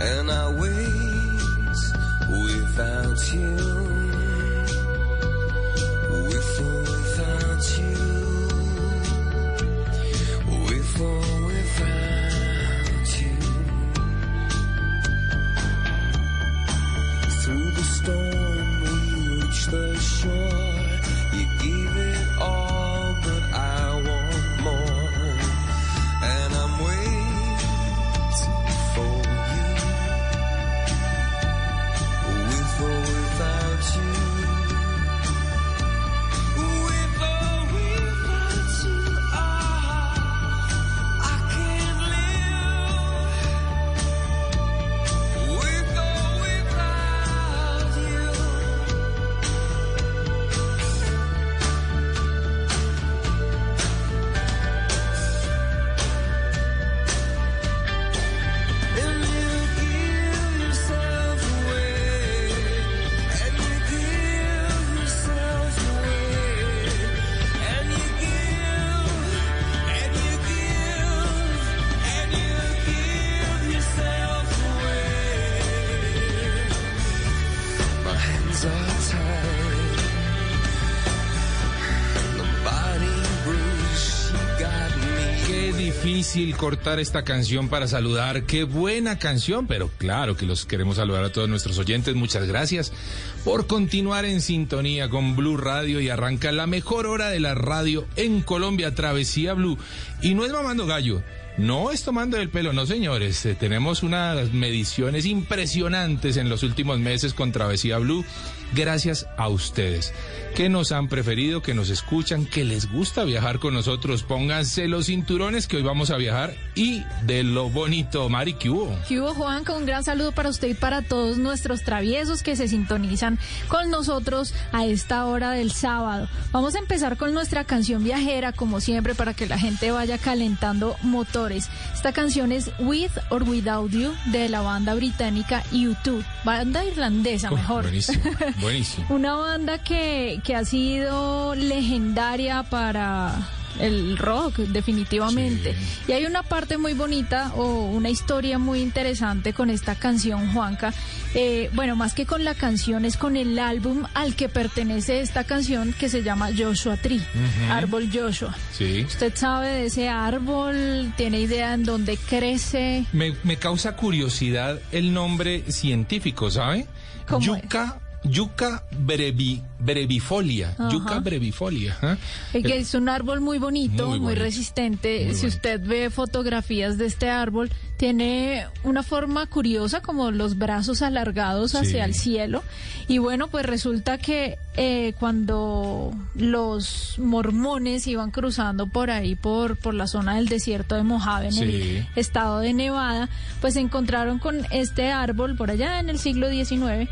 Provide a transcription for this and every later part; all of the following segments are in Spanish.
And I wait without you. Cortar esta canción para saludar. Qué buena canción, pero claro que los queremos saludar a todos nuestros oyentes. Muchas gracias por continuar en sintonía con Blue Radio y arranca la mejor hora de la radio en Colombia, Travesía Blue. Y no es mamando gallo. No es tomando el pelo, no señores. Eh, tenemos unas mediciones impresionantes en los últimos meses con Travesía Blue. Gracias a ustedes que nos han preferido, que nos escuchan, que les gusta viajar con nosotros. Pónganse los cinturones que hoy vamos a viajar y de lo bonito, Mari, ¿qué hubo? ¿Qué hubo, Juan? Con un gran saludo para usted y para todos nuestros traviesos que se sintonizan con nosotros a esta hora del sábado. Vamos a empezar con nuestra canción viajera, como siempre, para que la gente vaya calentando Esta canción es With or Without You de la banda británica U2, banda irlandesa, mejor. Buenísimo, buenísimo. Una banda que, que ha sido legendaria para el rock, definitivamente. Y hay una parte muy bonita o una historia muy interesante con esta canción, Juanca. Eh, bueno, más que con la canción, es con el álbum al que pertenece esta canción que se llama Joshua Tree, Árbol Joshua. Sí. ¿Usted sabe de ese árbol? ¿Tiene idea en dónde crece? Me, me causa curiosidad el nombre científico, ¿sabe? ¿Cómo Yuca, yuca brevi, brevifolia. Ajá. Yuca brevifolia. Es que es un árbol muy bonito, Muy resistente. muy si bonito. usted ve fotografías de este árbol, tiene una forma curiosa, como los brazos alargados hacia Sí. el cielo. Y bueno, pues resulta que eh, cuando los mormones iban cruzando por ahí, por, por la zona del desierto de Mojave, en Sí. el estado de Nevada, pues se encontraron con este árbol por allá en el siglo XIX.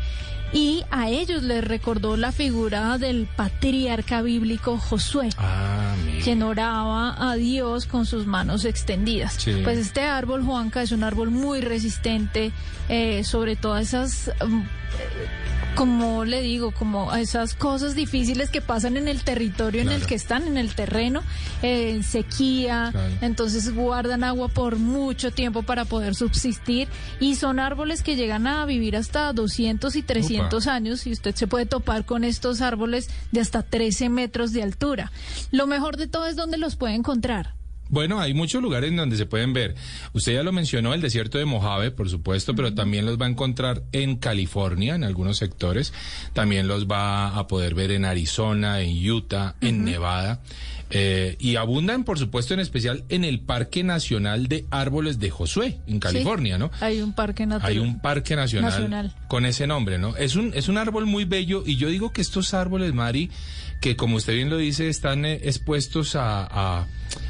y a ellos les recordó la figura del patriarca bíblico Josué. Ah, quien oraba a Dios con sus manos extendidas. Sí. Pues este árbol, Juanca, es un árbol muy resistente, eh, sobre todas esas, mm, como le digo, como a esas cosas difíciles que pasan en el territorio en el que están, en el terreno, eh, en sequía, Claro. entonces guardan agua por mucho tiempo para poder subsistir y son árboles que llegan a vivir hasta 200 y 300 años y usted se puede topar con estos árboles de hasta 13 metros de altura. Lo mejor de todo es donde los puede encontrar. Bueno, hay muchos lugares en donde se pueden ver. Usted ya lo mencionó, el desierto de Mojave, por supuesto, pero también los va a encontrar en California, en algunos sectores. También los va a poder ver en Arizona, en Utah, en Nevada. Eh, y abundan, por supuesto, en especial en el Parque Nacional de Árboles de Josué, en California, ¿no? Hay un parque natural. Hay un parque nacional, Nacional. con ese nombre, ¿no? Es un, es un árbol muy bello y yo digo que estos árboles, Mari, que como usted bien lo dice, están eh, expuestos a, a, a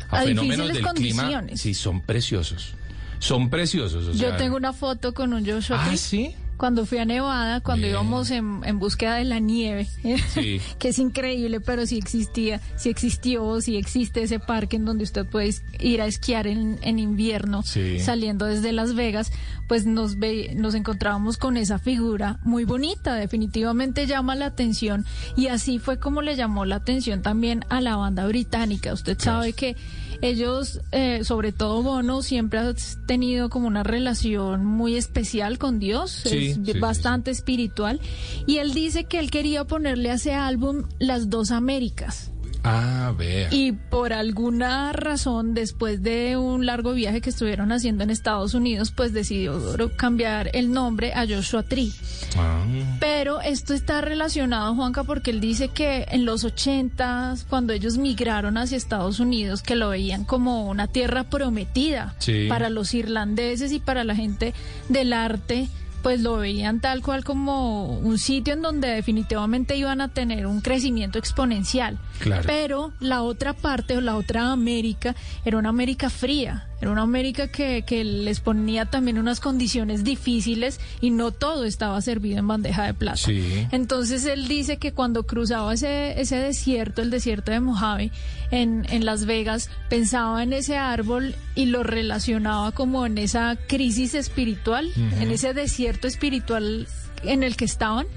A fenómenos del clima. Sí, son preciosos. Son preciosos. o Yo tengo una foto con un Joshua Ah, sí. Cuando fui a Nevada, cuando Bien. íbamos en, en búsqueda de la nieve, Sí. que es increíble, pero sí existía, sí existió, sí existe ese parque en donde usted puede ir a esquiar en, en invierno, Sí. saliendo desde Las Vegas, pues nos ve, nos encontrábamos con esa figura muy bonita, definitivamente llama la atención y así fue como le llamó la atención también a la banda británica. Usted sabe que ellos, eh, sobre todo Bono, siempre ha tenido como una relación muy especial con Dios, Sí, es sí, sí, bastante espiritual, y él dice que él quería ponerle a ese álbum las dos Américas. Ah, vea. Y por alguna razón, después de un largo viaje que estuvieron haciendo en Estados Unidos, pues decidió cambiar el nombre a Joshua Tree. Ah, Pero esto está relacionado, Juanca, porque él dice que en los 80, cuando ellos migraron hacia Estados Unidos, que lo veían como una tierra prometida Sí. para los irlandeses y para la gente del arte, pues lo veían tal cual como un sitio en donde definitivamente iban a tener un crecimiento exponencial. Claro. Pero la otra parte o la otra América era una América fría, era una América que, que les ponía también unas condiciones difíciles y no todo estaba servido en bandeja de plata. Sí. Entonces él dice que cuando cruzaba ese, ese desierto, el desierto de Mojave, en, en Las Vegas, pensaba en ese árbol y lo relacionaba como en esa crisis espiritual, en ese desierto espiritual en el que estaban.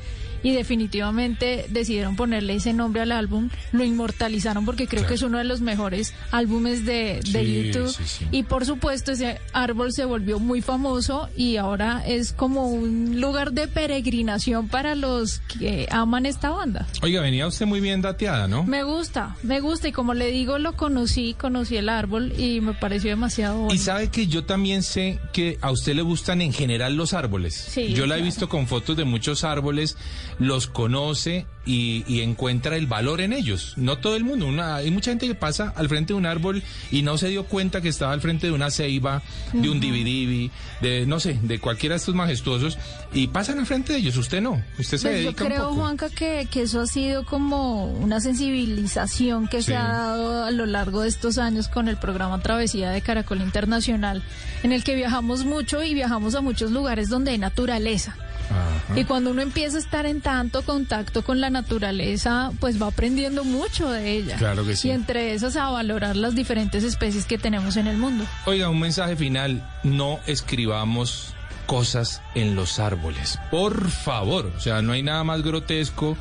Y definitivamente decidieron ponerle ese nombre al álbum, lo inmortalizaron porque creo Claro. que es uno de los mejores álbumes de, de Sí, YouTube. sí, sí. Y por supuesto ese árbol se volvió muy famoso y ahora es como un lugar de peregrinación para los que aman esta banda. Oiga, venía usted muy bien dateada, ¿no? Me gusta, me gusta y como le digo lo conocí, conocí el árbol y me pareció demasiado Y bonito. sabe que yo también sé que a usted le gustan en general los árboles. Sí, yo la he visto con fotos de muchos árboles, los conoce y, y encuentra el valor en ellos. No todo el mundo. Una, hay mucha gente que pasa al frente de un árbol y no se dio cuenta que estaba al frente de una ceiba, de un dividivi, de no sé, de cualquiera de estos majestuosos y pasan al frente de ellos. Usted no. Usted se Pues yo dedica un creo, poco. Juanca, que, que eso ha sido como una sensibilización que Sí. se ha dado a lo largo de estos años con el programa Travesía de Caracol Internacional, en el que viajamos mucho y viajamos a muchos lugares donde hay naturaleza. Ajá. Y cuando uno empieza a estar en tanto contacto con la naturaleza, pues va aprendiendo mucho de ella. Claro que sí. Y entre esas a valorar las diferentes especies que tenemos en el mundo. Oiga, un mensaje final. No escribamos cosas en los árboles. Por favor. O sea, no hay nada más grotesco,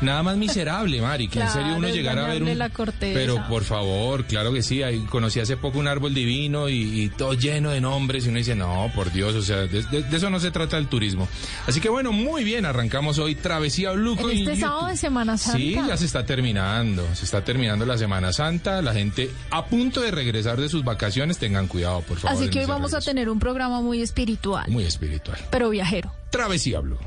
nada más miserable, Mari, que en serio uno llegara a ver un... la corteza. Pero por favor, claro que sí. Ahí conocí hace poco un árbol divino y, y todo lleno de nombres y uno dice, no, por Dios, o sea, de, de- de eso no se trata el turismo. Así que bueno, muy bien, arrancamos hoy Travesía Blue. En con este sábado de Semana Santa. Sí, ya se está terminando, se está terminando la Semana Santa, la gente a punto de regresar de sus vacaciones, tengan cuidado, por favor. Así que hoy vamos a tener un programa muy espiritual, Muy espiritual. pero viajero. Travesía Blue.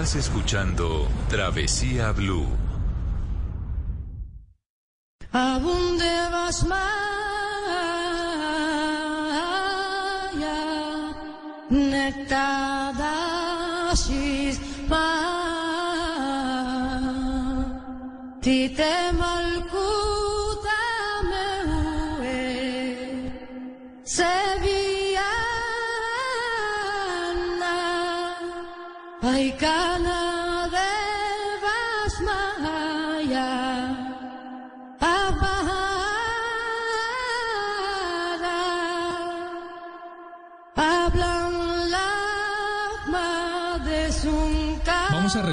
Estás escuchando Travesía Blue. ¿A dónde vas Maya? Nectadashis pa.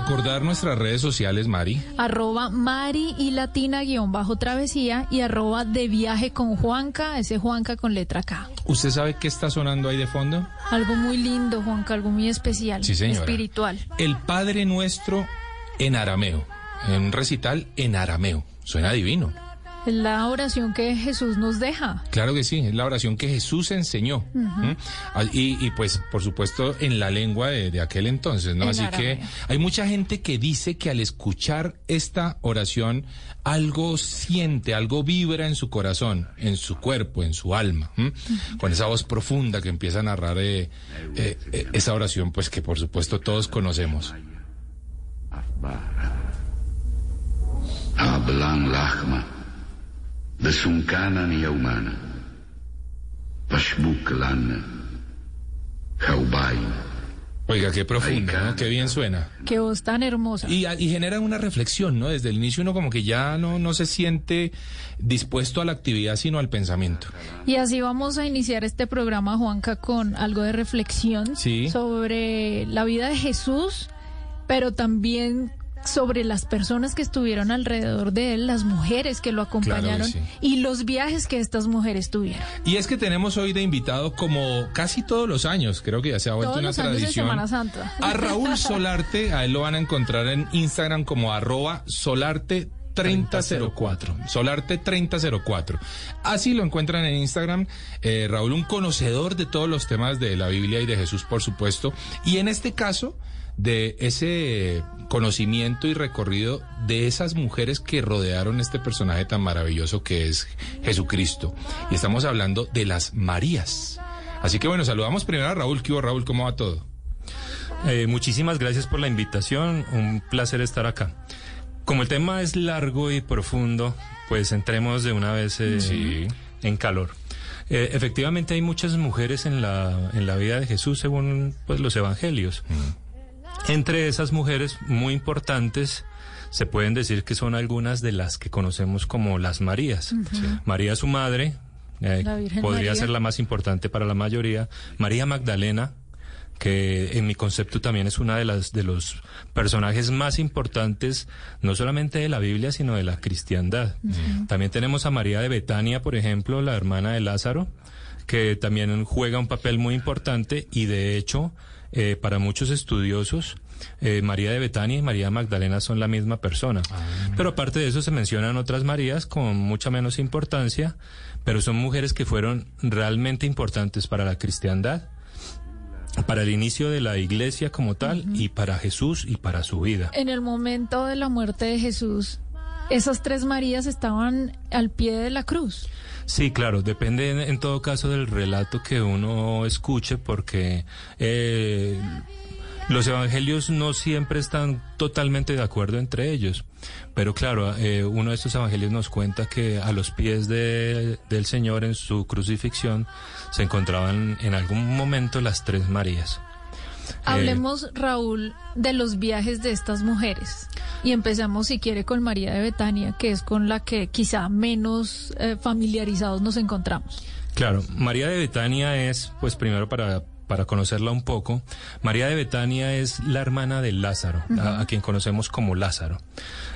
Recordar nuestras redes sociales, Mari. Arroba Mari y Latina guion bajo travesía y arroba de viaje con Juanca, ese Juanca con letra K. ¿Usted sabe qué está sonando ahí de fondo? Algo muy lindo, Juanca, algo muy especial. Sí, señora. Espiritual. El Padre Nuestro en arameo. En un recital en arameo. Suena divino. Es la oración que Jesús nos deja. Claro que sí, es la oración que Jesús enseñó. ¿Mm? Ah, y, y, pues, por supuesto, en la lengua de, de aquel entonces, ¿no? En Así que hay mucha gente que dice que al escuchar esta oración, algo siente, algo vibra en su corazón, en su cuerpo, en su alma. Con esa voz profunda que empieza a narrar eh, eh, eh, esa oración, pues que por supuesto todos conocemos. Hablan lahma, de sunkana ni yaumana, pashbuk lana, jaubain. Oiga, qué profunda, ¿no? Qué bien suena. Qué voz tan hermosa. Y, y genera una reflexión, ¿no? Desde el inicio uno como que ya no, no se siente dispuesto a la actividad, sino al pensamiento. Y así vamos a iniciar este programa, Juanca, con algo de reflexión Sí. sobre la vida de Jesús, pero también sobre las personas que estuvieron alrededor de él, las mujeres que lo acompañaron sí. y los viajes que estas mujeres tuvieron. Y es que tenemos hoy de invitado como casi todos los años, creo que ya se ha vuelto Todos una los años de tradición. Semana Santa. A Raúl Solarte, a él lo van a encontrar en Instagram como arroba solarte 3004, Solarte 3004. Así lo encuentran en Instagram. Eh, Raúl, un conocedor de todos los temas de la Biblia y de Jesús, por supuesto. Y en este caso, de ese conocimiento y recorrido de esas mujeres que rodearon este personaje tan maravilloso que es Jesucristo. Y estamos hablando de las Marías. Así que bueno, saludamos primero a Raúl. ¿Qué hubo, Raúl? ¿Cómo va todo? Eh, muchísimas gracias por la invitación, un placer estar acá. Como el tema es largo y profundo, pues entremos de una vez eh, Sí. en calor. Eh, efectivamente hay muchas mujeres en la, en la vida de Jesús según pues, los evangelios. Entre esas mujeres muy importantes se pueden decir que son algunas de las que conocemos como las Marías. María su madre, eh, podría María. ser la más importante para la mayoría. María Magdalena, que en mi concepto también es una de las de los personajes más importantes no solamente de la Biblia sino de la cristiandad. También tenemos a María de Betania, por ejemplo, la hermana de Lázaro, que también juega un papel muy importante y de hecho eh, para muchos estudiosos eh, María de Betania y María Magdalena son la misma persona. Pero aparte de eso se mencionan otras Marías con mucha menos importancia, pero son mujeres que fueron realmente importantes para la cristiandad para el inicio de la iglesia como tal y para Jesús y para su vida. En el momento de la muerte de Jesús, esas tres Marías estaban al pie de la cruz. Sí, claro, depende en, todo caso del relato que uno escuche porque eh, los evangelios no siempre están totalmente de acuerdo entre ellos. Pero claro, eh, uno de estos evangelios nos cuenta que a los pies de- del Señor en su crucifixión se encontraban en algún momento las tres Marías. Hablemos, Raúl, de los viajes de estas mujeres. Y empezamos, si quiere, con María de Betania, que es con la que quizá menos eh, familiarizados nos encontramos. Claro, María de Betania es, pues primero para, para conocerla un poco, María de Betania es la hermana de Lázaro, a, a quien conocemos como Lázaro.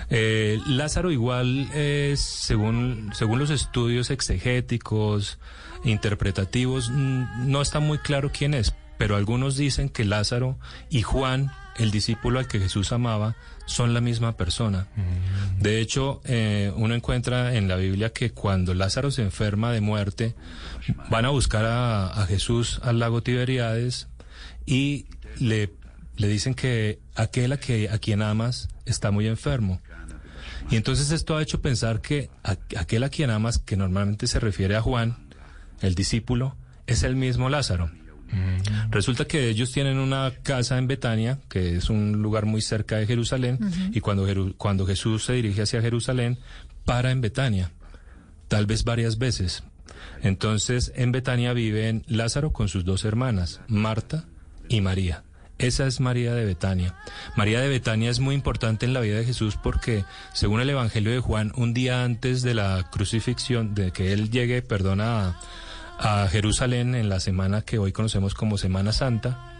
Eh, Lázaro igual es, según, según los estudios exegéticos, interpretativos, no está muy claro quién es, pero algunos dicen que Lázaro y Juan, el discípulo al que Jesús amaba, son la misma persona. De hecho, eh, uno encuentra en la Biblia que cuando Lázaro se enferma de muerte, van a buscar a, a Jesús al lago Tiberíades y le, le dicen que aquel a, que, a quien amas está muy enfermo. Y entonces esto ha hecho pensar que aquel a quien amas, que normalmente se refiere a Juan, el discípulo, es el mismo Lázaro. Resulta que ellos tienen una casa en Betania, que es un lugar muy cerca de Jerusalén, y cuando, Jeru- cuando Jesús se dirige hacia Jerusalén, para en Betania, tal vez varias veces. Entonces, en Betania viven Lázaro con sus dos hermanas, Marta y María. Esa es María de Betania. María de Betania es muy importante en la vida de Jesús porque, según el Evangelio de Juan, un día antes de la crucifixión, de que él llegue, perdona, a, a Jerusalén en la semana que hoy conocemos como Semana Santa,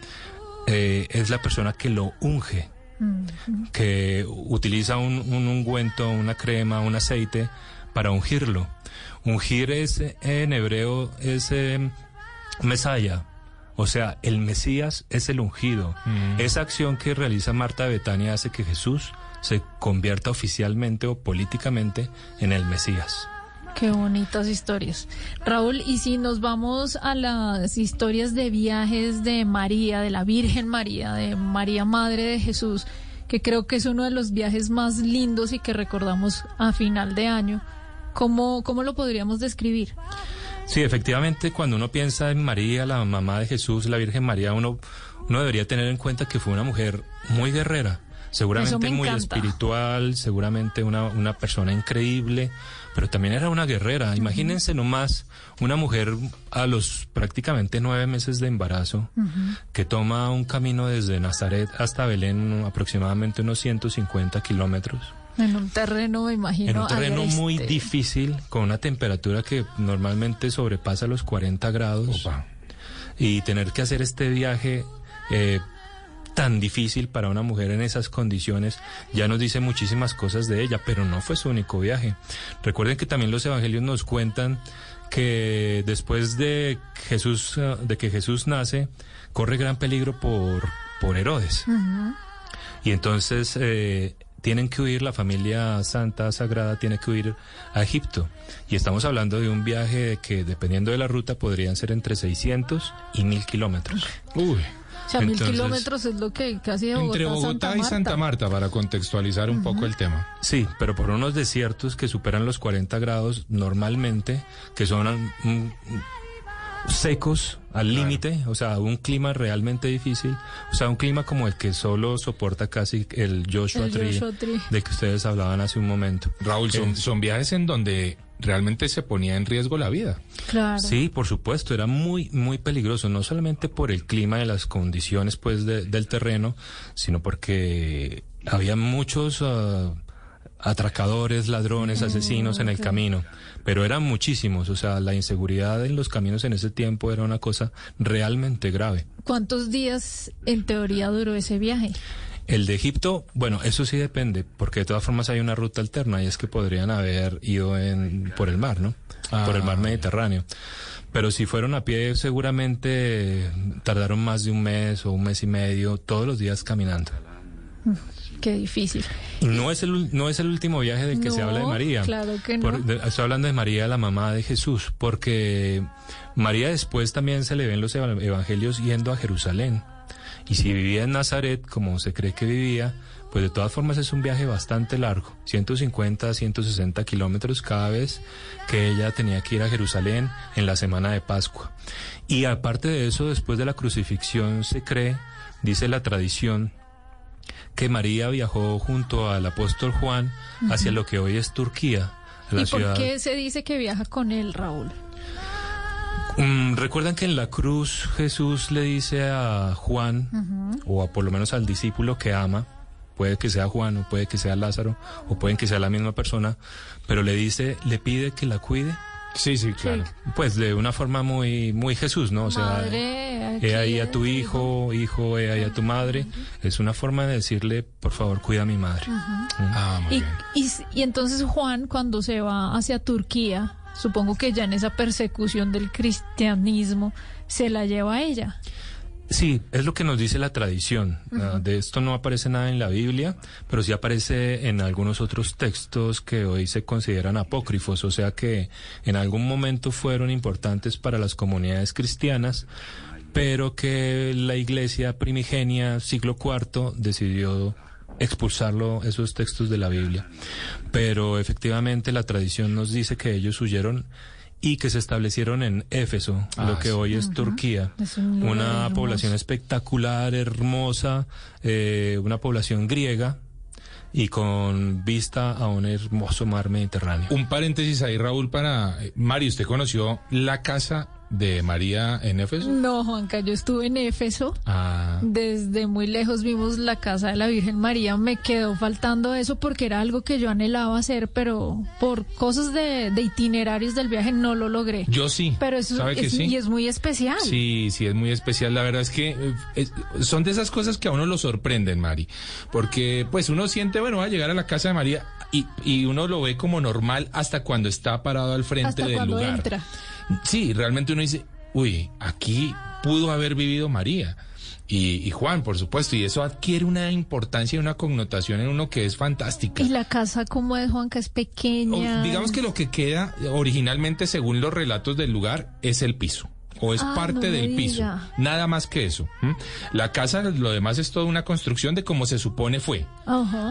eh, es la persona que lo unge, que utiliza un, un ungüento, una crema, un aceite para ungirlo. Ungir es, en hebreo, es eh, Mesaya. O sea, el Mesías es el ungido. Esa acción que realiza Marta de Betania hace que Jesús se convierta oficialmente o políticamente en el Mesías. Qué bonitas historias. Raúl, y si nos vamos a las historias de viajes de María, de la Virgen María, de María Madre de Jesús, que creo que es uno de los viajes más lindos y que recordamos a final de año, ¿cómo, cómo lo podríamos describir? Sí, efectivamente, cuando uno piensa en María, la mamá de Jesús, la Virgen María, uno, uno debería tener en cuenta que fue una mujer muy guerrera, seguramente me muy encanta. espiritual, seguramente una, una persona increíble, pero también era una guerrera. Imagínense nomás una mujer a los prácticamente nueve meses de embarazo que toma un camino desde Nazaret hasta Belén, aproximadamente unos 150 kilómetros. En un terreno, me imagino. En un terreno muy agreste. difícil, con una temperatura que normalmente sobrepasa los 40 grados. Y tener que hacer este viaje eh, tan difícil para una mujer en esas condiciones ya nos dice muchísimas cosas de ella, pero no fue su único viaje. Recuerden que también los evangelios nos cuentan que después de Jesús, eh, de que Jesús nace, corre gran peligro por, por Herodes. Y entonces eh, tienen que huir, la familia santa, sagrada, tiene que huir a Egipto. Y estamos hablando de un viaje que, dependiendo de la ruta, podrían ser entre 600 y 1000 kilómetros. Uy. O sea, mil Entonces- kilómetros es lo que casi de Bogotá, Entre Bogotá Santa y Santa Marta. Marta, para contextualizar un poco el tema. Sí, pero por unos desiertos que superan los 40 grados normalmente, que son mm, secos al límite, o sea, un clima realmente difícil, o sea, un clima como el que solo soporta casi el Joshua, El Tree, Joshua Tree. de que ustedes hablaban hace un momento. Raúl, son, Eh, son viajes en donde realmente se ponía en riesgo la vida. Claro. Sí, por supuesto, era muy, muy peligroso, no solamente por el clima y las condiciones pues de- del terreno, sino porque había muchos ah, atracadores, ladrones, asesinos en el camino, pero eran muchísimos, o sea, la inseguridad en los caminos en ese tiempo era una cosa realmente grave. ¿Cuántos días en teoría duró ese viaje? El de Egipto, bueno, eso sí depende, porque de todas formas hay una ruta alterna y es que podrían haber ido en, por el mar, ¿no? Por el mar Mediterráneo. Pero si fueron a pie, seguramente tardaron más de un mes o un mes y medio, todos los días caminando. Qué difícil. No es el, no es el último viaje del que se habla de María. claro que no. Por- de- estoy hablando de María, la mamá de Jesús, porque María después también se le ven los eva- evangelios yendo a Jerusalén. Y si vivía en Nazaret, como se cree que vivía, pues de todas formas es un viaje bastante largo, 150, 160 kilómetros cada vez que ella tenía que ir a Jerusalén en la semana de Pascua. Y aparte de eso, después de la crucifixión se cree, dice la tradición, que María viajó junto al apóstol Juan hacia lo que hoy es Turquía, la ¿Y ciudad. por qué se dice que viaja con él, Raúl? Mm, Recuerdan que en la cruz Jesús le dice a Juan, o a por lo menos al discípulo que ama, puede que sea Juan o puede que sea Lázaro, o pueden que sea la misma persona, pero le dice, le pide que la cuide. Sí, sí, claro. Pues de una forma muy, muy Jesús, ¿no? O sea, Madre, he ahí a tu hijo, hijo, he ahí a tu madre. Es una forma de decirle, por favor, cuida a mi madre. Ah, muy Y, bien. y, y entonces Juan, cuando se va hacia Turquía, supongo que ya en esa persecución del cristianismo, se la lleva a ella. Sí, es lo que nos dice la tradición. Ah, de esto no aparece nada en la Biblia, pero sí aparece en algunos otros textos que hoy se consideran apócrifos, o sea que en algún momento fueron importantes para las comunidades cristianas, pero que la iglesia primigenia, siglo IV, decidió expulsarlo, esos textos de la Biblia. Pero efectivamente la tradición nos dice que ellos huyeron y que se establecieron en Éfeso, Ah, lo que sí. hoy es Turquía. Es un lugar una hermoso. población espectacular, hermosa, eh, una población griega y con vista a un hermoso mar Mediterráneo. Un paréntesis ahí, Raúl, para... eh, Mari, ¿usted conoció la casa de María en Éfeso? No, Juanca, yo estuve en Éfeso. Ah, Desde muy lejos vimos la casa de la Virgen María. Me quedó faltando eso porque era algo que yo anhelaba hacer, pero por cosas de, de itinerarios del viaje no lo logré. yo sí. Pero eso ¿Sabe que es, sí? y es muy especial. Sí, sí, es muy especial. La verdad es que eh, es- son de esas cosas que a uno lo sorprenden, Mari. Porque pues uno siente, bueno, va a llegar a la casa de María y, y uno lo ve como normal hasta cuando está parado al frente Hasta del lugar. entra. Sí, realmente uno dice, uy, aquí pudo haber vivido María. Y, y Juan, por supuesto, y eso adquiere una importancia y una connotación en uno que es fantástica. Y la casa, como es, Juanca? Es pequeña. O- digamos que lo que queda originalmente, según los relatos del lugar, es el piso. O es Ah, parte no del piso. diga. Nada más que eso. La casa, lo demás es toda una construcción de como se supone fue.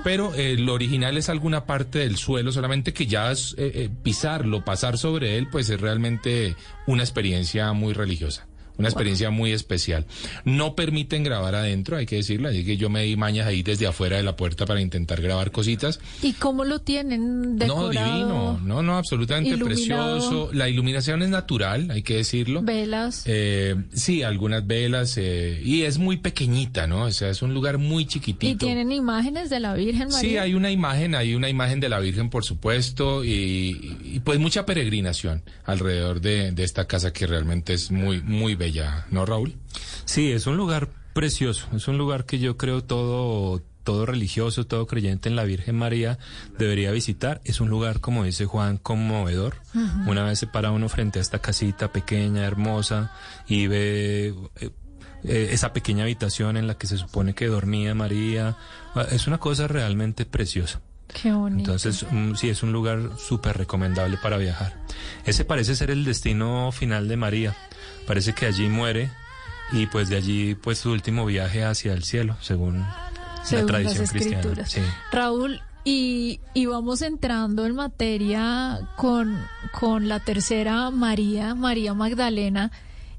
Pero eh, lo original es alguna parte del suelo, solamente que ya es, eh, eh, pisarlo, pasar sobre él, pues es realmente una experiencia muy religiosa. Una experiencia muy especial. No permiten grabar adentro, hay que decirlo. Así que yo me di mañas ahí desde afuera de la puerta para intentar grabar cositas. ¿Y cómo lo tienen decorado? No, divino. No, no, absolutamente iluminado. precioso. La iluminación es natural, hay que decirlo. Velas. Eh, sí, algunas velas. eh, y es muy pequeñita, ¿no? O sea, es un lugar muy chiquitito. y tienen imágenes de la Virgen María. Sí, hay una imagen, hay una imagen de la Virgen, por supuesto, y, y, pues mucha peregrinación alrededor de, de esta casa que realmente es muy, muy bella, ¿no, Raúl? Sí, es un lugar precioso, es un lugar que yo creo todo todo religioso, todo creyente en la Virgen María debería visitar. Es un lugar, como dice Juan, conmovedor. Una vez se para uno frente a esta casita pequeña, hermosa, y ve eh, eh, esa pequeña habitación en la que se supone que dormía María. Ah, Es una cosa realmente preciosa. Qué bonito. Entonces, mm, sí, es un lugar súper recomendable para viajar. Ese parece ser el destino final de María. Parece que allí muere y pues de allí pues su último viaje hacia el cielo, según, según la tradición las cristiana. Sí. Raúl, y, y vamos entrando en materia con, con la tercera María, María Magdalena,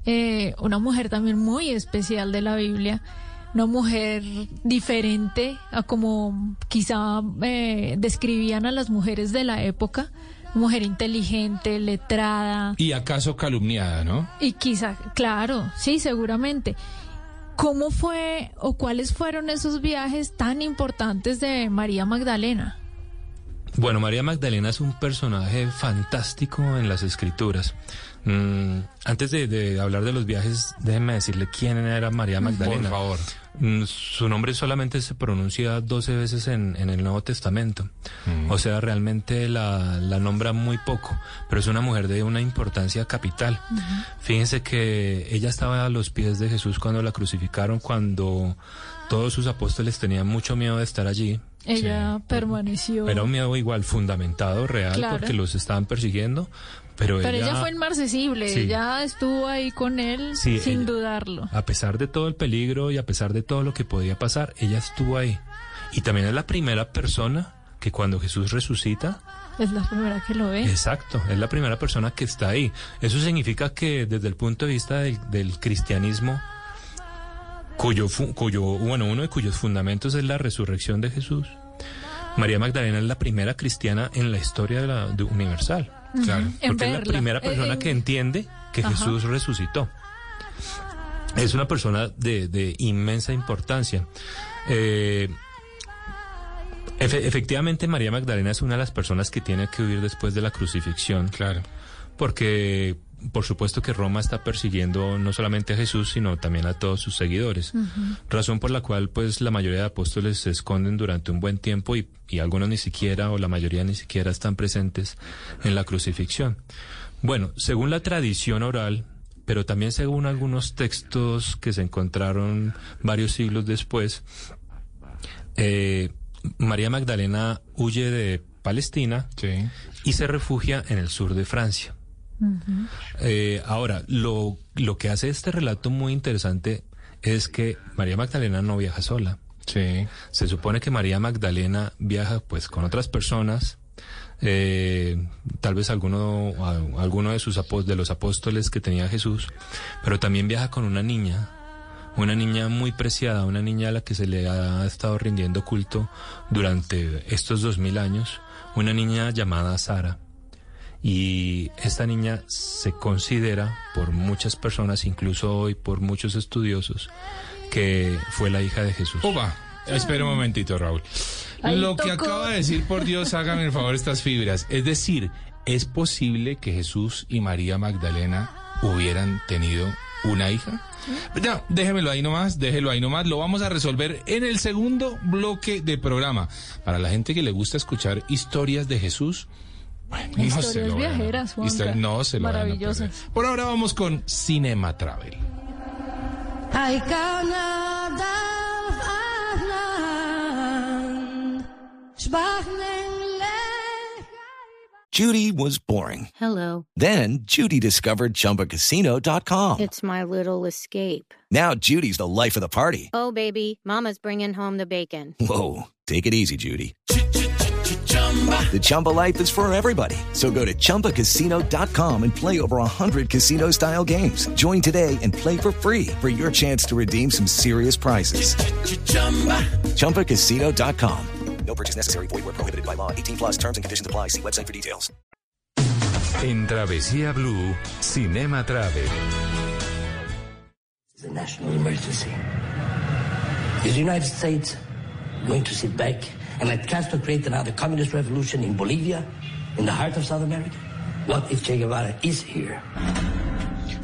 eh, una mujer también muy especial de la Biblia, una mujer diferente a como quizá eh, describían a las mujeres de la época, mujer inteligente, letrada, Y acaso calumniada, ¿no? y quizá, claro, sí, seguramente. ¿Cómo fue o cuáles fueron esos viajes tan importantes de María Magdalena? Bueno, María Magdalena es un personaje fantástico en las escrituras. Mm, antes de, de hablar de los viajes, déjenme decirle quién era María Magdalena. Por favor. Mm, Su nombre solamente se pronuncia 12 veces en, en el Nuevo Testamento. O sea, realmente la, la nombra muy poco, pero es una mujer de una importancia capital. Fíjense que ella estaba a los pies de Jesús cuando la crucificaron, cuando todos sus apóstoles tenían mucho miedo de estar allí. Ella permaneció. Era un miedo igual fundamentado, real, Claro. porque los estaban persiguiendo, pero, pero ella, ella fue inmarcesible, Sí. ella estuvo ahí con él Sí, sin ella- dudarlo. a pesar de todo el peligro y a pesar de todo lo que podía pasar, ella estuvo ahí. Y también es la primera persona que cuando Jesús resucita, Es la primera que lo ve. exacto, es la primera persona que está ahí. Eso significa que desde el punto de vista del, del cristianismo, cuyo, cuyo, bueno, uno de cuyos fundamentos es la resurrección de Jesús, María Magdalena es la primera cristiana en la historia de la, de universal. Claro. En Porque es la primera persona en- que entiende que Ajá. Jesús resucitó. Es una persona de, de inmensa importancia. Eh, efe- efectivamente, María Magdalena es una de las personas que tiene que huir después de la crucifixión, Claro. porque por supuesto que Roma está persiguiendo no solamente a Jesús, sino también a todos sus seguidores. Razón por la cual pues la mayoría de apóstoles se esconden durante un buen tiempo y, y algunos ni siquiera o la mayoría ni siquiera están presentes en la crucifixión. Bueno, según la tradición oral, pero también según algunos textos que se encontraron varios siglos después, eh, María Magdalena huye de Palestina Sí. y se refugia en el sur de Francia. Eh, ahora, lo, lo que hace este relato muy interesante es que María Magdalena no viaja sola. Sí. Se supone que María Magdalena viaja pues con otras personas eh, tal vez alguno, alguno de, sus apó- de los apóstoles que tenía Jesús, pero también viaja con una niña, una niña muy preciada, una niña a la que se le ha estado rindiendo culto durante estos dos mil años, una niña llamada Sara. Y esta niña se considera por muchas personas, incluso hoy por muchos estudiosos, que fue la hija de Jesús. Opa, espera un momentito, Raúl. Ahí Lo que acaba de decir, por Dios, hágame el favor estas fibras. Es decir, ¿es posible que Jesús y María Magdalena hubieran tenido una hija? No, déjemelo ahí nomás, déjelo ahí nomás. Lo vamos a resolver en el segundo bloque de programa. Para la gente que le gusta escuchar historias de Jesús, bueno, no se lo viajeras, Juanca. Histo- No se lo vayan a Maravillosas. Por ahora vamos con Cinema Travel. Ay, Canada, Judy was boring. Hello. Then Judy discovered ChumbaCasino.com. It's my little escape. Now Judy's the life of the party. Oh, baby, Mama's bringing home the bacon. Whoa, take it easy, Judy. The Chumba life is for everybody. So go to ChumbaCasino.com and play over 100 casino style games. Join today and play for free for your chance to redeem some serious prizes. ChumbaCasino.com. No purchase necessary. Void where prohibited by law. 18 plus terms and conditions apply. See website for details. En Travesía Blue, Cinema Travel. It's a national emergency. Is the United States going to sit back and let Castro create another communist revolution in Bolivia, in the heart of South America? What if Che Guevara is here?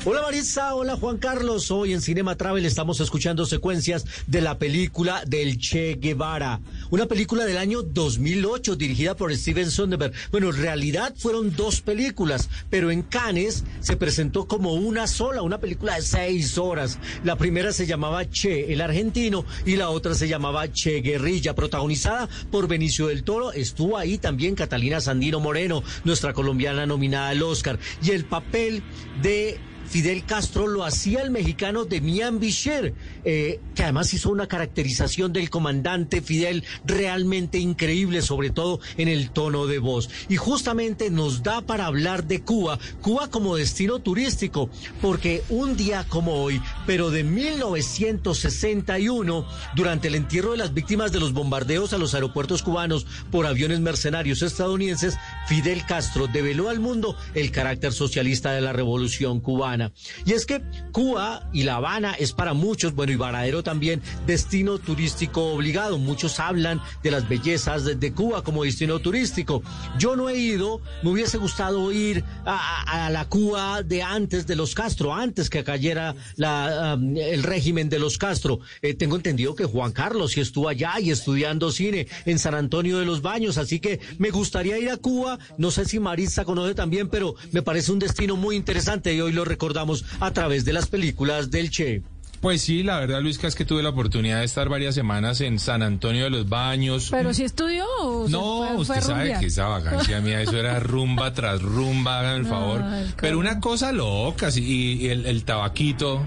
Hola Marisa, hola Juan Carlos. Hoy en Cinema Travel estamos escuchando secuencias de la película del Che Guevara, una película del año 2008 dirigida por Steven Soderbergh. Bueno, en realidad fueron dos películas, pero en Cannes se presentó como una sola, una película de seis horas. La primera se llamaba Che, el argentino, y la otra se llamaba Che Guerrilla, protagonizada por Benicio del Toro. Estuvo ahí también Catalina Sandino Moreno, nuestra colombiana nominada al Oscar, y el papel de Fidel Castro lo hacía el mexicano Demian Bichir, eh, que además hizo una caracterización del comandante Fidel realmente increíble, sobre todo en el tono de voz. Y justamente nos da para hablar de Cuba, Cuba como destino turístico, porque un día como hoy, pero de 1961, durante el entierro de las víctimas de los bombardeos a los aeropuertos cubanos por aviones mercenarios estadounidenses, Fidel Castro develó al mundo el carácter socialista de la revolución cubana. Y es que Cuba y La Habana es para muchos, bueno, y Varadero también, destino turístico obligado. Muchos hablan de las bellezas de, Cuba como destino turístico. Yo no he ido, me hubiese gustado ir a, la Cuba de antes de los Castro, antes que cayera el régimen de los Castro. Eh, tengo entendido que Juan Carlos sí estuvo allá y estudiando cine en San Antonio de los Baños, así que me gustaría ir a Cuba. No sé si Marisa conoce también, pero me parece un destino muy interesante y hoy lo recordamos a través de las películas del Che. Pues sí, la verdad, Luisca, es que tuve la oportunidad de estar varias semanas en San Antonio de los Baños. Pero si estudió o No, fue- usted sabe que esa vacancia mía, eso era rumba tras rumba, hagan el favor. Ay, Pero una cosa loca, sí, y, el, el tabaquito,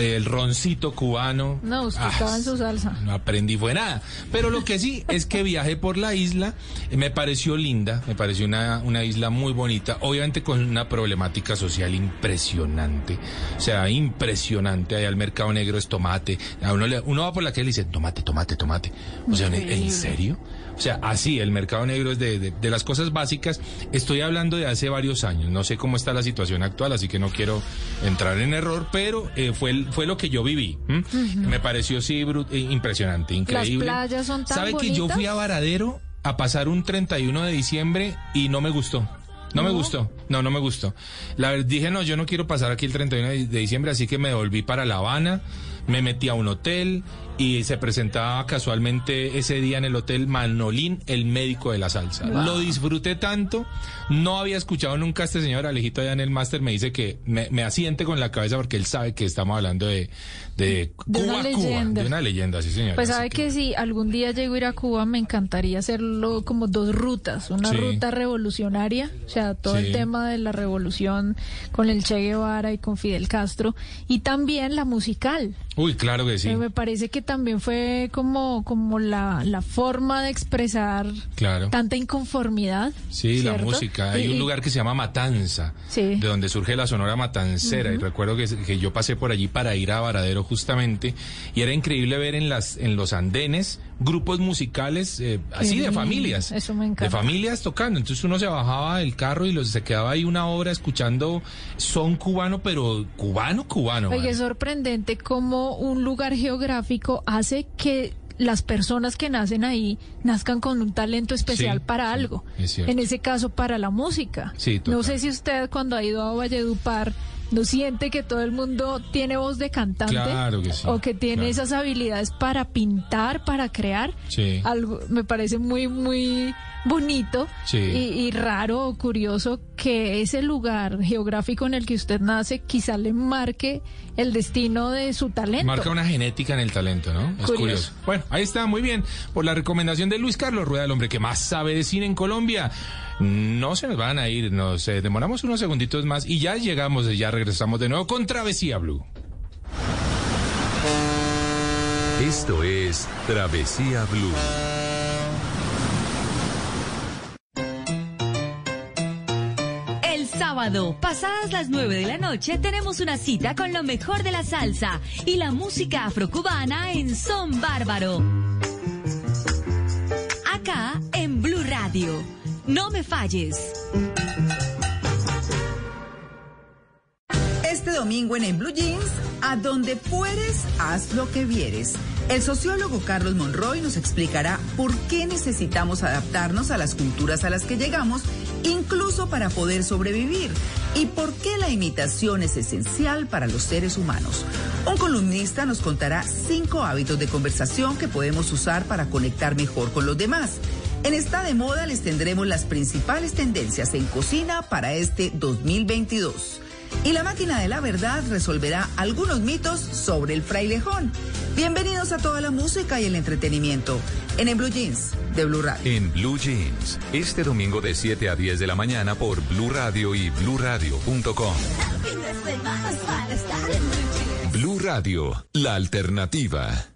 el roncito cubano. No, usted Ah, estaba en su salsa. No aprendí fue nada. Pero lo que sí es que viajé por la isla, eh, me pareció linda, me pareció una, una isla muy bonita, obviamente con una problemática social impresionante. O sea, impresionante. Allá el mercado negro es tomate. A uno, le- uno va por la calle y le dice, tomate, tomate, tomate. O sea, ¿en, en serio? O sea, así, el mercado negro es de, de- de las cosas básicas. Estoy hablando de hace varios años. No sé cómo está la situación actual, así que no quiero entrar en error, pero eh, fue, fue lo que yo viví. Me pareció sí bru- eh, impresionante, increíble. Las playas son tan ¿Sabe que yo fui a? Varadero a pasar un 31 de diciembre y no me gustó? No, me ¿No? gustó, no, no me gustó. La dije, no, yo no quiero pasar aquí el 31 de de diciembre, así que me volví para La Habana, me metí a un hotel y se presentaba casualmente ese día en el hotel Manolín, el médico de la salsa. Wow. Lo disfruté tanto, no había escuchado nunca a este señor, Alejito allá en el máster me dice que me, me asiente con la cabeza porque él sabe que estamos hablando de, de, De una Cuba, Cuba, de una leyenda, sí señor. Pues sabe que si algún día llego a ir a Cuba me encantaría hacerlo como dos rutas, una Sí. ruta revolucionaria, o sea, todo el tema de la revolución con el Che Guevara y con Fidel Castro y también la musical. Uy, claro que sí. Eh, me parece que también fue como, como la, la forma de expresar Claro. tanta inconformidad. Sí, la música. Hay Y- un lugar que se llama Matanza, Sí. de donde surge la Sonora Matancera. Y recuerdo que, que yo pasé por allí para ir a Varadero justamente. Y era increíble ver en, las, en los andenes grupos musicales eh, así de familias. eso me De encanta. familias tocando. Entonces uno se bajaba del carro y los, se quedaba ahí una hora escuchando son cubano, pero cubano, cubano. Oye, es sorprendente cómo un lugar geográfico hace que las personas que nacen ahí nazcan con un talento especial Sí, para sí, algo. es. En ese caso, para la música. No sé si usted cuando ha ido a Valledupar no siente que todo el mundo tiene voz de cantante Claro que sí, o que tiene claro. esas habilidades para pintar, para crear. Sí. Algo me parece muy muy bonito Sí. y, y raro o curioso que ese lugar geográfico en el que usted nace quizá le marque el destino de su talento. Marca una genética en el talento, ¿no? Es Curioso. curioso. Bueno, ahí está, muy bien. Por la recomendación de Luis Carlos Rueda, el hombre que más sabe de cine en Colombia. No se nos van a ir, nos eh, demoramos unos segunditos más y ya llegamos, ya regresamos de nuevo con Travesía Blue. Esto es Travesía Blue. El sábado, pasadas las 9 de la noche, tenemos una cita con lo mejor de la salsa y la música afrocubana en Son Bárbaro. Acá en Blue Radio. No me falles. Este domingo en En Blue Jeans, a donde fueres, haz lo que vieres. El sociólogo Carlos Monroy nos explicará por qué necesitamos adaptarnos a las culturas a las que llegamos, incluso para poder sobrevivir, y por qué la imitación es esencial para los seres humanos. Un columnista nos contará cinco hábitos de conversación que podemos usar para conectar mejor con los demás. En esta de moda les tendremos las principales tendencias en cocina para este 2022. Y la máquina de la verdad resolverá algunos mitos sobre el frailejón. Bienvenidos a toda la música y el entretenimiento en el Blue Jeans de Blue Radio. En Blue Jeans, este domingo de 7 a 10 de la mañana por Blue Radio y bluradio.com. Blue Radio, la alternativa.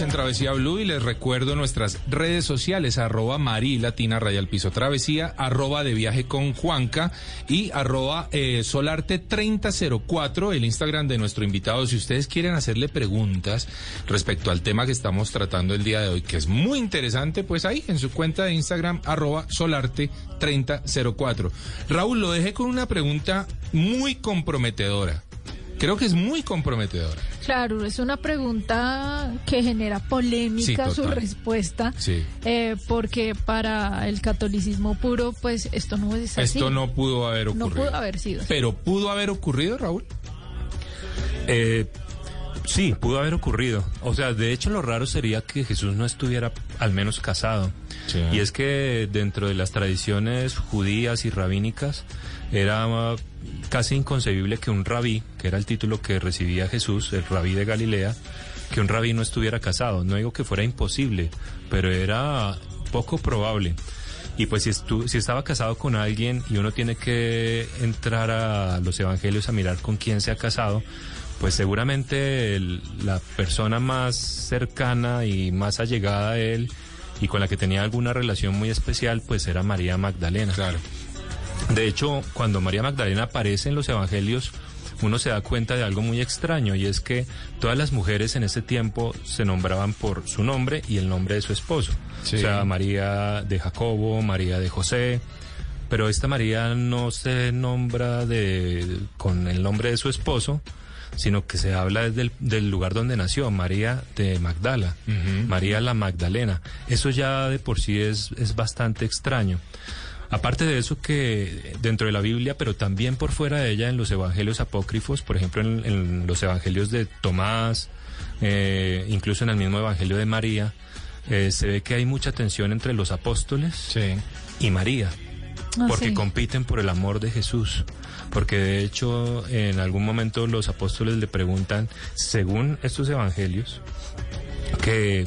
En Travesía Blue y les recuerdo nuestras redes sociales, arroba Mari Latina Rayal Piso Travesía, arroba de viaje con Juanca y arroba eh, Solarte 3004, el Instagram de nuestro invitado. Si ustedes quieren hacerle preguntas respecto al tema que estamos tratando el día de hoy, que es muy interesante, pues ahí en su cuenta de Instagram, arroba Solarte 3004. Raúl, lo dejé con una pregunta muy comprometedora. Creo que es muy comprometedora. Claro, es una pregunta que genera polémica Sí, su respuesta, Sí. eh, porque para el catolicismo puro, pues esto no es así. Esto no pudo haber No ocurrido. pudo haber sido. así. Pero pudo haber ocurrido, Raúl. Eh, sí, pudo haber ocurrido. O sea, de hecho lo raro sería que Jesús no estuviera al menos casado. Y es que dentro de las tradiciones judías y rabínicas era casi inconcebible que un rabí, que era el título que recibía Jesús, el rabí de Galilea, que un rabí no estuviera casado. No digo que fuera imposible, pero era poco probable. Y pues si, estu- si estaba casado con alguien y uno tiene que entrar a los evangelios a mirar con quién se ha casado, pues seguramente la persona más cercana y más allegada a él y con la que tenía alguna relación muy especial, pues era María Magdalena. Claro. De hecho, cuando María Magdalena aparece en los evangelios uno se da cuenta de algo muy extraño y es que todas las mujeres en ese tiempo se nombraban por su nombre y el nombre de su esposo. Sí. O sea, María de Jacobo, María de José, pero esta María no se nombra de, con el nombre de su esposo, sino que se habla desde el del lugar donde nació, María de Magdala, María la Magdalena. Eso ya de por sí es, es bastante extraño. Aparte de eso que dentro de la Biblia, pero también por fuera de ella en los evangelios apócrifos, por ejemplo en, en los evangelios de Tomás, eh, incluso en el mismo evangelio de María, eh, se ve que hay mucha tensión entre los apóstoles y María, Ah, porque sí. compiten por el amor de Jesús. Porque de hecho en algún momento los apóstoles le preguntan, según estos evangelios, que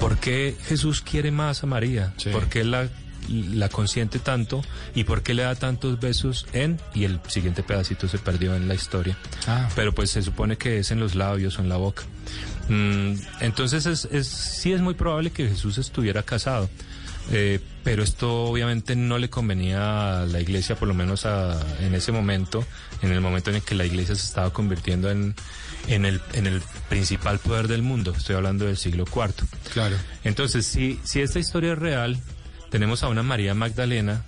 ¿por qué Jesús quiere más a María? ¿Por qué la, la consiente tanto? ¿Y por qué le da tantos besos en? Y el siguiente pedacito se perdió en la historia. Ah. Pero pues se supone que es en los labios o en la boca. Mm, entonces es, es, sí es muy probable que Jesús estuviera casado. Eh, pero esto obviamente no le convenía a la iglesia, por lo menos a- en ese momento, en el momento en el que la iglesia se estaba convirtiendo en, en, el, en el principal poder del mundo. Estoy hablando del siglo IV. Claro. Entonces, si, si esta historia es real, tenemos a una María Magdalena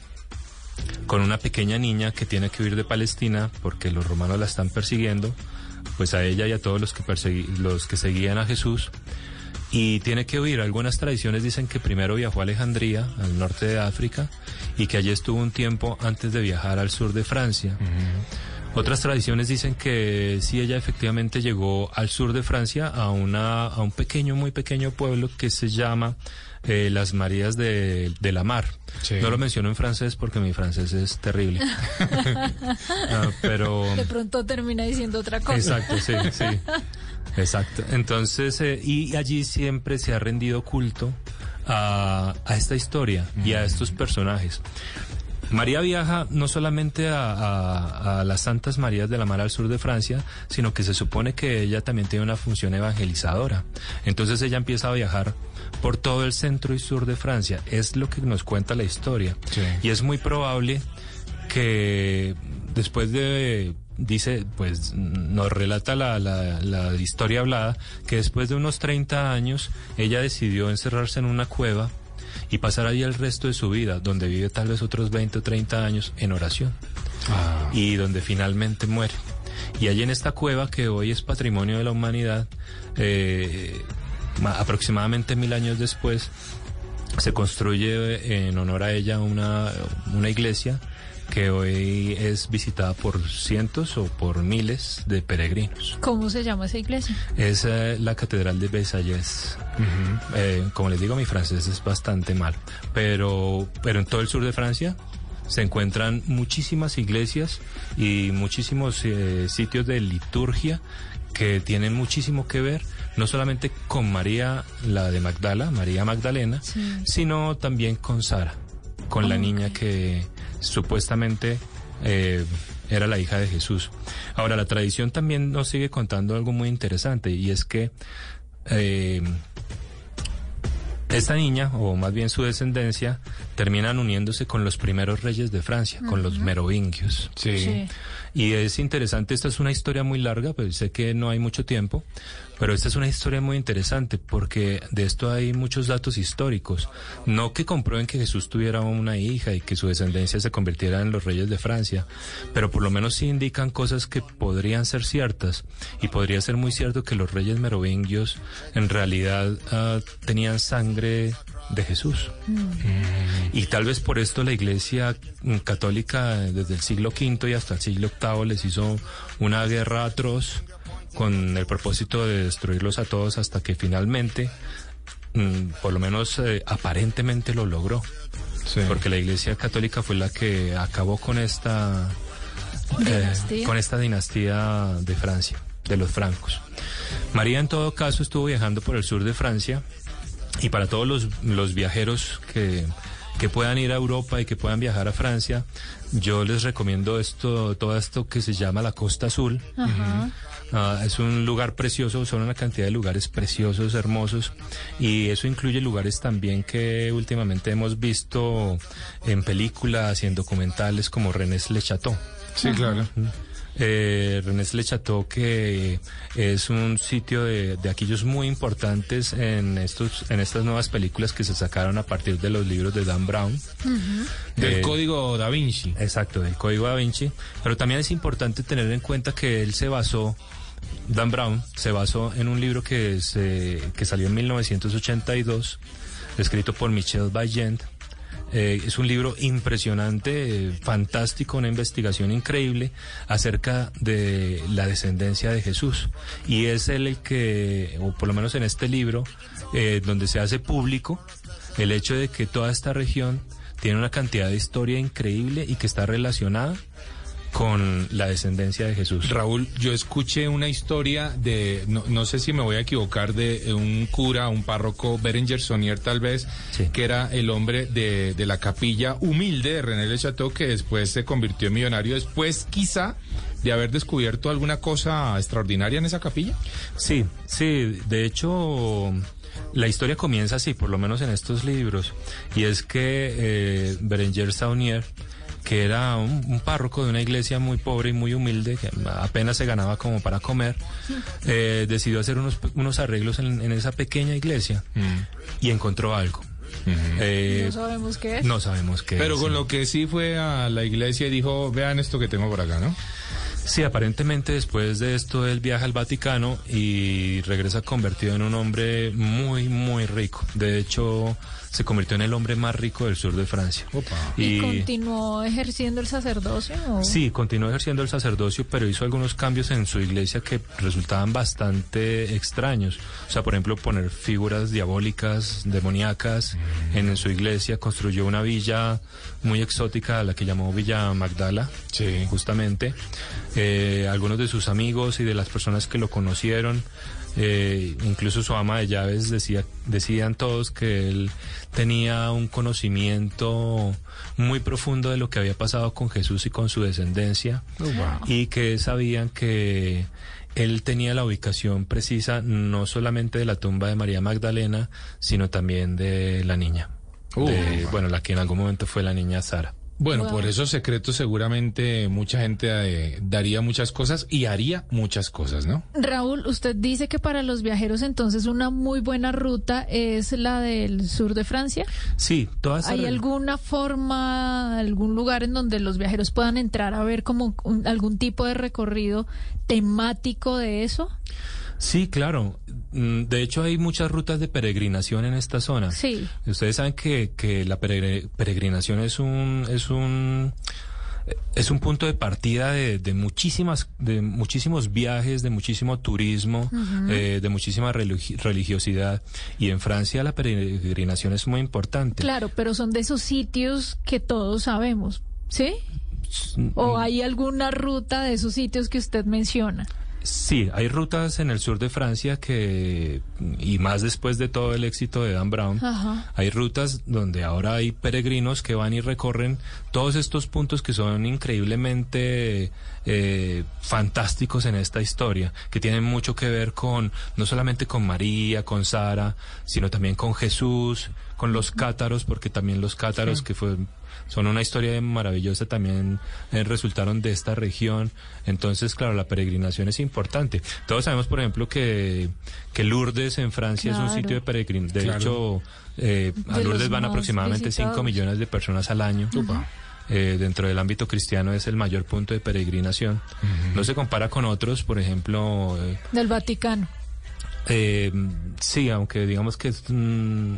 con una pequeña niña que tiene que huir de Palestina porque los romanos la están persiguiendo, pues a ella y a todos los que, los que seguían a Jesús. Y tiene que huir. Algunas tradiciones dicen que primero viajó a Alejandría, al norte de África, y que allí estuvo un tiempo antes de viajar al sur de Francia. Otras tradiciones dicen que sí, ella efectivamente llegó al sur de Francia, a, una, a un pequeño, muy pequeño pueblo que se llama eh, Las Marías de, de la Mar. Sí. No lo menciono en francés porque mi francés es terrible. Pero... De pronto termina diciendo otra cosa. Exacto, sí, sí. Exacto. Entonces, eh, y allí siempre se ha rendido culto a, a esta historia y a estos personajes. María viaja no solamente a, a- a las Santas Marías de la Mar al sur de Francia, sino que se supone que ella también tiene una función evangelizadora. Entonces ella empieza a viajar por todo el centro y sur de Francia. Es lo que nos cuenta la historia. Y es muy probable que después de dice, pues nos relata la, la, la historia hablada, que después de unos 30 años ella decidió encerrarse en una cueva y pasar ahí el resto de su vida, donde vive tal vez otros 20 o 30 años en oración y donde finalmente muere. Y allí en esta cueva que hoy es patrimonio de la humanidad, eh, ma- aproximadamente mil años después, se construye en honor a ella una, una iglesia que hoy es visitada por cientos o por miles de peregrinos. ¿Cómo se llama esa iglesia? Es eh, la Catedral de Versalles. Eh, como les digo, mi francés es bastante mal, pero, pero en todo el sur de Francia se encuentran muchísimas iglesias y muchísimos eh, sitios de liturgia que tienen muchísimo que ver, no solamente con María, la de Magdala, María Magdalena, Sí. sino también con Sara, con la niña que supuestamente eh, era la hija de Jesús. Ahora, la tradición también nos sigue contando algo muy interesante y es que eh, esta niña, o más bien su descendencia, terminan uniéndose con los primeros reyes de Francia, con los merovingios. Sí. Y es interesante, esta es una historia muy larga, pues sé que no hay mucho tiempo, pero esta es una historia muy interesante porque de esto hay muchos datos históricos. No que comprueben que Jesús tuviera una hija y que su descendencia se convirtiera en los reyes de Francia, pero por lo menos sí indican cosas que podrían ser ciertas. Y podría ser muy cierto que los reyes merovingios en realidad ah, tenían sangre de Jesús. Y tal vez por esto la Iglesia mm, católica desde el siglo V y hasta el siglo VIII les hizo una guerra atroz con el propósito de destruirlos a todos hasta que finalmente, mm, por lo menos eh, aparentemente lo logró. Porque la Iglesia católica fue la que acabó con esta eh, con esta dinastía de Francia, de los francos. María en todo caso estuvo viajando por el sur de Francia y para todos los, los viajeros que, que puedan ir a Europa y que puedan viajar a Francia, yo les recomiendo esto, todo esto que se llama la Costa Azul, Ajá. Ah, es un lugar precioso, son una cantidad de lugares preciosos, hermosos, y eso incluye lugares también que últimamente hemos visto en películas y en documentales como René Le Chateau. Sí, claro. Eh, René Le Chateau, que es un sitio de, de aquellos muy importantes en estos en estas nuevas películas que se sacaron a partir de los libros de Dan Brown. Del Eh, código Da Vinci. Exacto, del código Da Vinci. Pero también es importante tener en cuenta que él se basó, Dan Brown, se basó en un libro que, se, que salió en 1982, escrito por Michel Vaillant. Eh, es un libro impresionante, eh, fantástico, una investigación increíble acerca de la descendencia de Jesús. Y es el que, o por lo menos en este libro, eh, donde se hace público el hecho de que toda esta región tiene una cantidad de historia increíble y que está relacionada con la descendencia de Jesús. Raúl, yo escuché una historia de, no, no sé si me voy a equivocar, de un cura, un párroco, Berenger Sonier tal vez, que era el hombre de, de la capilla humilde de René Le Chateau, que después se convirtió en millonario, después quizá de haber descubierto alguna cosa extraordinaria en esa capilla. Sí, sí, de hecho la historia comienza así, por lo menos en estos libros, y es que eh, Berenger Saunier, que era un, un párroco de una iglesia muy pobre y muy humilde, que apenas se ganaba como para comer, eh, decidió hacer unos, unos arreglos en, en esa pequeña iglesia y encontró algo. Eh, no sabemos qué es. no sabemos qué Pero es, con sí. lo que sí fue a la iglesia y dijo, vean esto que tengo por acá, ¿no? Sí, aparentemente después de esto él viaja al Vaticano y regresa convertido en un hombre muy, muy rico. De hecho, se convirtió en el hombre más rico del sur de Francia. ¿Y, continuó ejerciendo el sacerdocio? o? Sí, continuó ejerciendo el sacerdocio, pero hizo algunos cambios en su iglesia que resultaban bastante extraños. O sea, por ejemplo, poner figuras diabólicas, demoníacas en, su iglesia. Construyó una villa muy exótica, a la que llamó Villa Magdala, justamente. Eh, algunos de sus amigos y de las personas que lo conocieron eh, incluso su ama de llaves decía, decían todos que él tenía un conocimiento muy profundo de lo que había pasado con Jesús y con su descendencia y que sabían que él tenía la ubicación precisa no solamente de la tumba de María Magdalena, sino también de la niña. de, bueno, la que en algún momento fue la niña Sara. Bueno, Wow. por esos secretos seguramente mucha gente eh, daría muchas cosas y haría muchas cosas, ¿no? Raúl, usted dice que para los viajeros entonces una muy buena ruta es la del sur de Francia. Sí, todas ¿Hay alguna forma, algún lugar en donde los viajeros puedan entrar a ver como un- algún tipo de recorrido temático de eso? Sí, claro. Mm, De hecho, hay muchas rutas de peregrinación en esta zona. Sí. Ustedes saben que, que la peregr- peregrinación es un es un es un punto de partida de, de muchísimas de muchísimos viajes, de muchísimo turismo, eh, de muchísima religi- religiosidad y en Francia la peregrinación es muy importante. Claro, pero son de esos sitios que todos sabemos, ¿sí? Mm. ¿O hay alguna ruta de esos sitios que usted menciona? Sí, hay rutas en el sur de Francia que, y más después de todo el éxito de Dan Brown, Ajá. hay rutas donde ahora hay peregrinos que van y recorren todos estos puntos que son increíblemente eh, fantásticos en esta historia, que tienen mucho que ver con, no solamente con María, con Sara, sino también con Jesús, con los cátaros, porque también los cátaros Sí. que fue, son una historia maravillosa también eh, resultaron de esta región. Entonces, claro, la peregrinación es importante. Todos sabemos, por ejemplo, que, que Lourdes en Francia es un Claro. sitio de peregrinación. De Claro. hecho, eh, a De Lourdes van aproximadamente 5 visitados. millones de personas al año. Eh, dentro del ámbito cristiano es el mayor punto de peregrinación. No se compara con otros, por ejemplo, eh, Del Vaticano. eh, sí, aunque digamos que es, mm,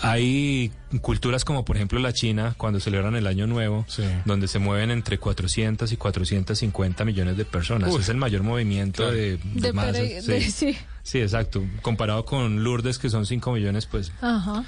hay culturas como por ejemplo la China cuando celebran el Año Nuevo, donde se mueven entre 400 y 450 millones de personas. Uy. Es el mayor movimiento Claro. de, de De masas, pere- sí. de- sí. Sí, exacto. Comparado con Lourdes, que son 5 millones, pues Ajá.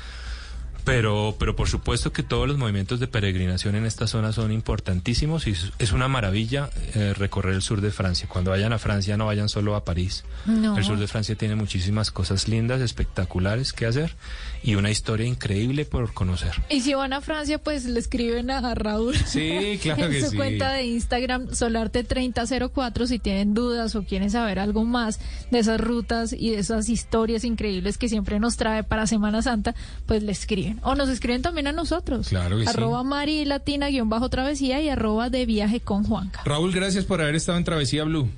Pero, pero por supuesto que todos los movimientos de peregrinación en esta zona son importantísimos y es- una maravilla eh, recorrer el sur de Francia. Cuando vayan a Francia no vayan solo a París. No. El sur de Francia tiene muchísimas cosas lindas, espectaculares que hacer y una historia increíble por conocer. Y si van a Francia, pues le escriben a Raúl. Sí, claro en que su sí. cuenta de Instagram, Solarte3004, si tienen dudas o quieren saber algo más de esas rutas y de esas historias increíbles que siempre nos trae para Semana Santa, pues le escriben. O nos escriben también a nosotros. Claro que sí. arroba Mari Latina guion bajo travesía y arroba de viaje con Juanca. Raúl, gracias por haber estado en Travesía Blue.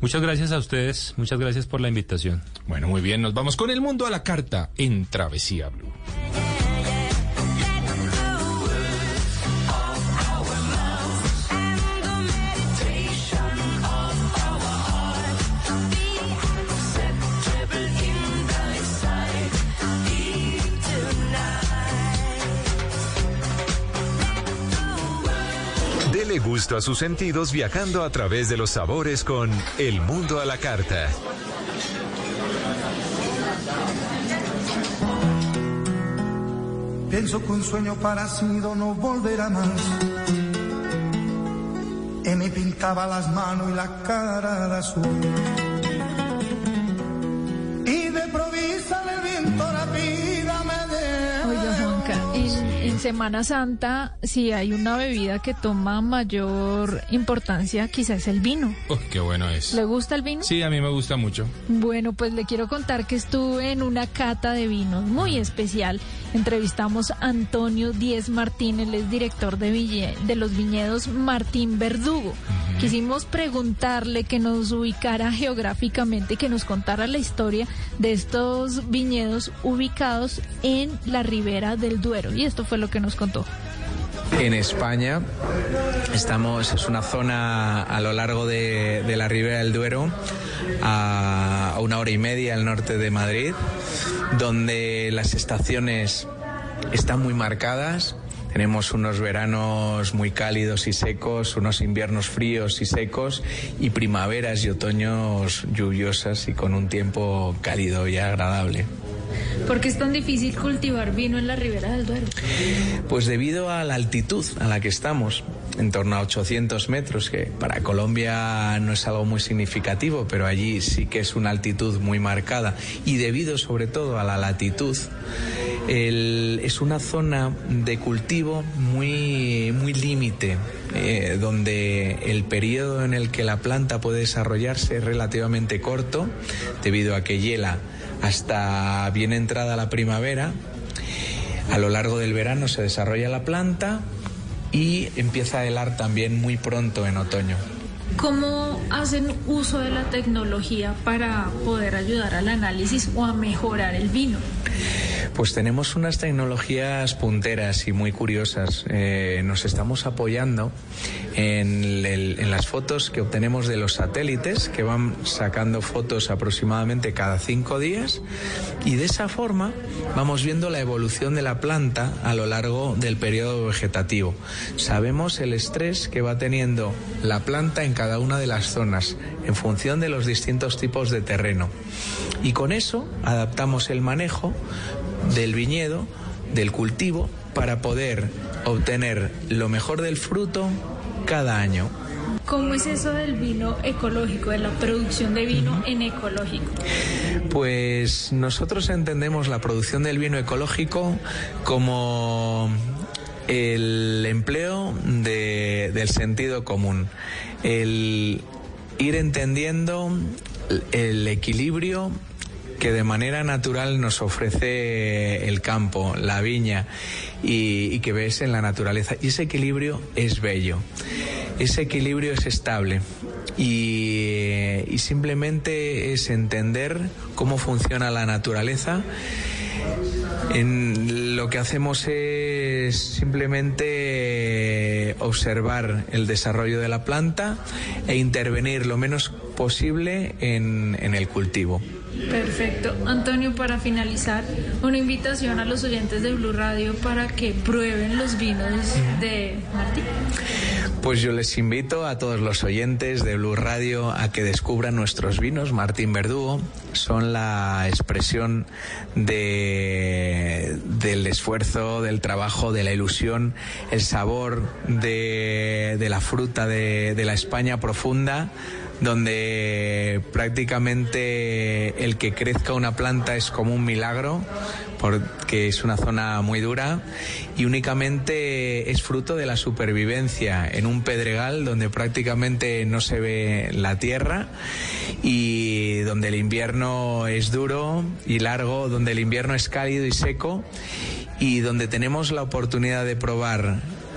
Muchas gracias a ustedes, muchas gracias por la invitación. Bueno, muy bien, nos vamos con el mundo a la carta en Travesía Blue. Gusto a sus sentidos viajando a través de los sabores con El Mundo a la Carta. Pienso que un sueño parecido no volverá más. Y me pintaba las manos y la cara de azul. Semana Santa, si hay una bebida que toma mayor importancia, quizás es el vino. Uy, qué bueno es. ¿Le gusta el vino? Sí, a mí me gusta mucho. Bueno, pues le quiero contar que estuve en una cata de vinos muy especial. Entrevistamos a Antonio Díez Martín, él es director de, ville- de los viñedos Martín Verdugo. Quisimos preguntarle que nos ubicara geográficamente, que nos contara la historia de estos viñedos ubicados en la ribera del Duero. Y esto fue lo que nos contó. En España estamos, es una zona a lo largo de, la Ribera del Duero, a una hora y media al norte de Madrid, donde las estaciones están muy marcadas. Tenemos unos veranos muy cálidos y secos, unos inviernos fríos y secos y primaveras y otoños lluviosas y con un tiempo cálido y agradable. ¿Por qué es tan difícil cultivar vino en la ribera del Duero? Pues debido a la altitud a la que estamos, en torno a 800 metros, que para Colombia no es algo muy significativo, pero allí sí que es una altitud muy marcada, y debido sobre todo a la latitud, es una zona de cultivo muy, muy límite, eh, donde el periodo en el que la planta puede desarrollarse es relativamente corto, debido a que hiela hasta bien entrada la primavera, a lo largo del verano se desarrolla la planta y empieza a helar también muy pronto en otoño. ¿Cómo hacen uso de la tecnología para poder ayudar al análisis o a mejorar el vino? Pues tenemos unas tecnologías punteras y muy curiosas. Eh, nos estamos apoyando en, el- en las fotos que obtenemos de los satélites, que van sacando fotos aproximadamente cada cinco días, y de esa forma vamos viendo la evolución de la planta a lo largo del periodo vegetativo. Sabemos el estrés que va teniendo la planta en cada una de las zonas, en función de los distintos tipos de terreno. Y con eso adaptamos el manejo del viñedo, del cultivo, para poder obtener lo mejor del fruto cada año. ¿Cómo es eso del vino ecológico, de la producción de vino en ecológico? Pues nosotros entendemos la producción del vino ecológico como el empleo de- del sentido común, el ir entendiendo el equilibrio que de manera natural nos ofrece el campo, la viña y, que ves en la naturaleza. Y ese equilibrio es bello, ese equilibrio es estable y, simplemente es entender cómo funciona la naturaleza. En lo que hacemos es simplemente observar el desarrollo de la planta e intervenir lo menos posible en el cultivo. Perfecto. Antonio, para finalizar, una invitación a los oyentes de Blue Radio para que prueben los vinos de Martín. Pues yo les invito a todos los oyentes de Blue Radio a que descubran nuestros vinos Martín Verdugo. Son la expresión de, del esfuerzo, del trabajo, de la ilusión, el sabor de, de la fruta de, de la España profunda donde prácticamente el que crezca una planta es como un milagro, porque es una zona muy dura y únicamente es fruto de la supervivencia en un pedregal donde prácticamente no se ve la tierra y donde el invierno es duro y largo, donde el invierno es cálido y seco y donde tenemos la oportunidad de probar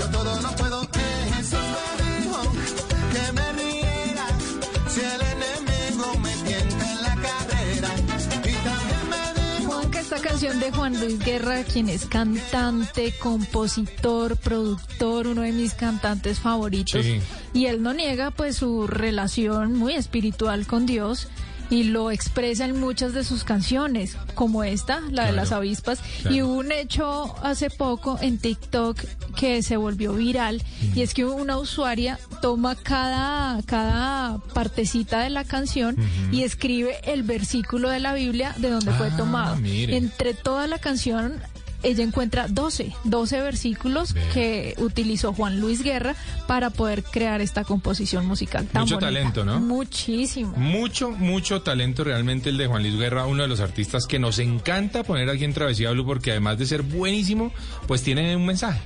Yo todo lo puedo. Que Jesús me dijo que me riera si el enemigo me tienta en la carrera. Y también me dijo esta canción de Juan Luis Guerra, quien es cantante, compositor, productor, uno de mis cantantes favoritos. Sí. Y él no niega pues su relación muy espiritual con Dios y lo expresa en muchas de sus canciones, como esta, la de las avispas. claro. Y hubo un hecho hace poco en TikTok que se volvió viral y es que una usuaria toma cada, cada partecita de la canción y escribe el versículo de la Biblia de donde fue Ah, tomado. mire. Entre toda la canción ella encuentra 12, 12 versículos que utilizó Juan Luis Guerra para poder crear esta composición musical tan Mucho bonita. talento, ¿no? Muchísimo. Mucho, mucho talento realmente el de Juan Luis Guerra, uno de los artistas que nos encanta poner aquí en Travesía Blue porque además de ser buenísimo, pues tiene un mensaje.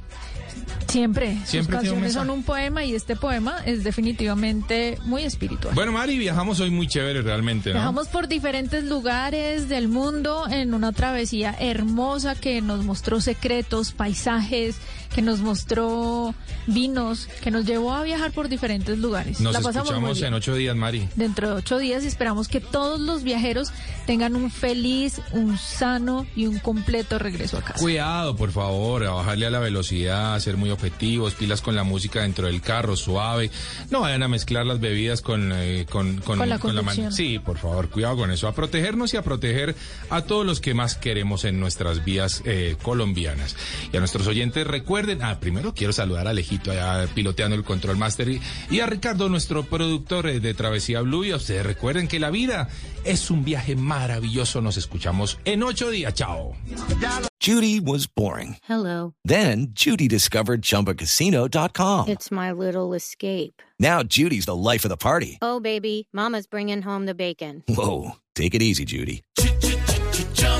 Siempre. Sus Siempre un canciones son un poema y este poema es definitivamente muy espiritual. Bueno, Mari, viajamos hoy muy chévere realmente, ¿no? Viajamos por diferentes lugares del mundo en una travesía hermosa que nos mostró secretos, paisajes, que nos mostró vinos, que nos llevó a viajar por diferentes lugares. Nos La pasamos escuchamos en ocho días, Mari. Dentro de ocho días y esperamos que todos los viajeros tengan un feliz, un sano y un completo regreso a casa. Cuidado, por favor, a bajarle a la velocidad, a ser muy objetivos, pilas con la música dentro del carro, suave. No vayan a mezclar las bebidas con, eh, con, Con la conducción. Sí, por favor, cuidado con eso. A protegernos y a proteger a todos los que más queremos en nuestras vías eh, colombianas. Y a nuestros oyentes, recuerden, ah, primero quiero saludar a Alejito allá piloteando el Control Master y, y a Ricardo, nuestro productor eh, de Travesía Blue. Y a ustedes recuerden que la vida es un viaje maravilloso. Nos escuchamos en ocho días. Chao. Judy was boring. Hello. Then Judy discovered ChumbaCasino.com. It's my little escape. Now Judy's the life of the party. Oh, baby, Mama's bringing home the bacon. Whoa, take it easy, Judy.